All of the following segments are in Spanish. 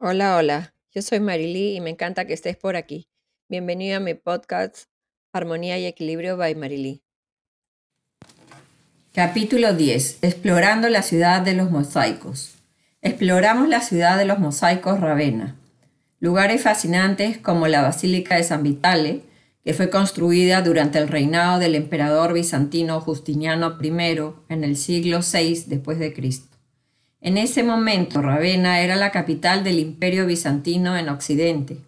Hola, hola. Yo soy Marily y me encanta que estés por aquí. Bienvenido a mi podcast Armonía y Equilibrio by Marily. Capítulo 10. Explorando la ciudad de los mosaicos. Exploramos la ciudad de los mosaicos Ravenna. Lugares fascinantes como la Basílica de San Vitale, que fue construida durante el reinado del emperador bizantino Justiniano I en el siglo VI después de Cristo. En ese momento, Ravenna era la capital del imperio bizantino en Occidente,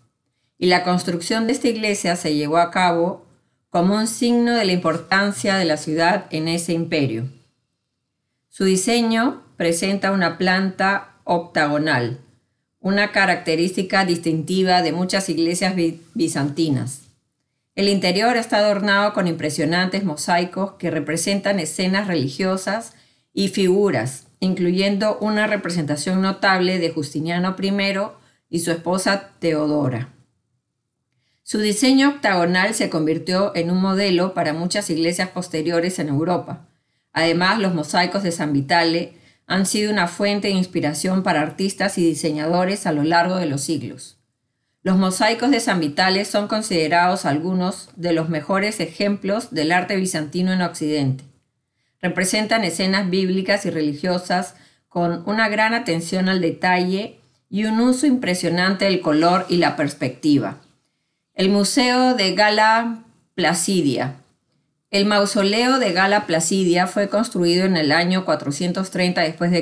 y la construcción de esta iglesia se llevó a cabo como un signo de la importancia de la ciudad en ese imperio. Su diseño presenta una planta octagonal, una característica distintiva de muchas iglesias bizantinas. El interior está adornado con impresionantes mosaicos que representan escenas religiosas y figuras, incluyendo una representación notable de Justiniano I y su esposa Teodora. Su diseño octagonal se convirtió en un modelo para muchas iglesias posteriores en Europa. Además, los mosaicos de San Vitale han sido una fuente de inspiración para artistas y diseñadores a lo largo de los siglos. Los mosaicos de San Vitale son considerados algunos de los mejores ejemplos del arte bizantino en Occidente. Representan escenas bíblicas y religiosas con una gran atención al detalle y un uso impresionante del color y la perspectiva. El Museo de Gala Placidia. El mausoleo de Gala Placidia fue construido en el año 430 después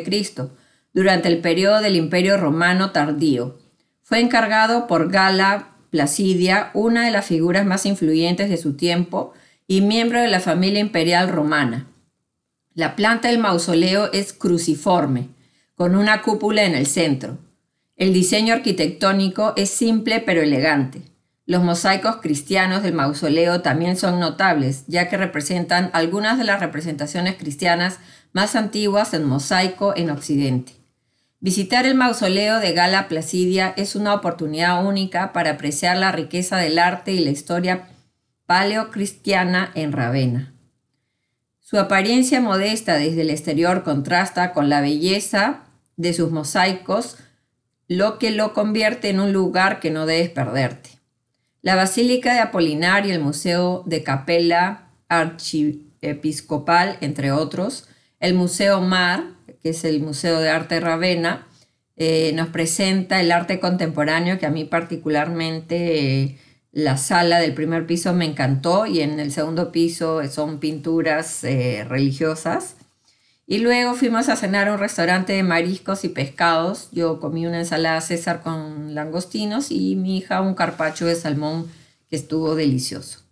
durante el periodo del Imperio Romano tardío. Fue encargado por Gala Placidia, una de las figuras más influyentes de su tiempo y miembro de la familia imperial romana. La planta del mausoleo es cruciforme, con una cúpula en el centro. El diseño arquitectónico es simple pero elegante. Los mosaicos cristianos del mausoleo también son notables, ya que representan algunas de las representaciones cristianas más antiguas en mosaico en Occidente. Visitar el mausoleo de Gala Placidia es una oportunidad única para apreciar la riqueza del arte y la historia paleocristiana en Ravenna. Su apariencia modesta desde el exterior contrasta con la belleza de sus mosaicos, lo que lo convierte en un lugar que no debes perderte. La Basílica de Apolinar y el Museo de Capella Archiepiscopal, entre otros, el Museo Mar, que es el Museo de Arte Ravenna, eh, nos presenta el arte contemporáneo que a mí particularmente la sala del primer piso me encantó y en el segundo piso son pinturas eh, religiosas. Y luego fuimos a cenar a un restaurante de mariscos y pescados. Yo comí una ensalada César con langostinos y mi hija un carpacho de salmón que estuvo delicioso.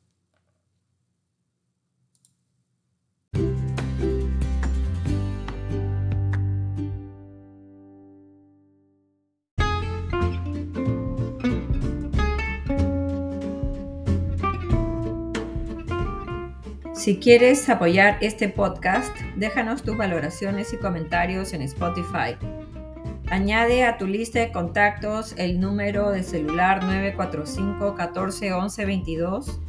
Si quieres apoyar este podcast, déjanos tus valoraciones y comentarios en Spotify. Añade a tu lista de contactos el número de celular 945 14 11 22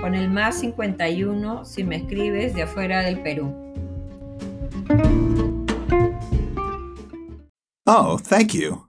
con el más 51 si me escribes de afuera del Perú. Oh, thank you.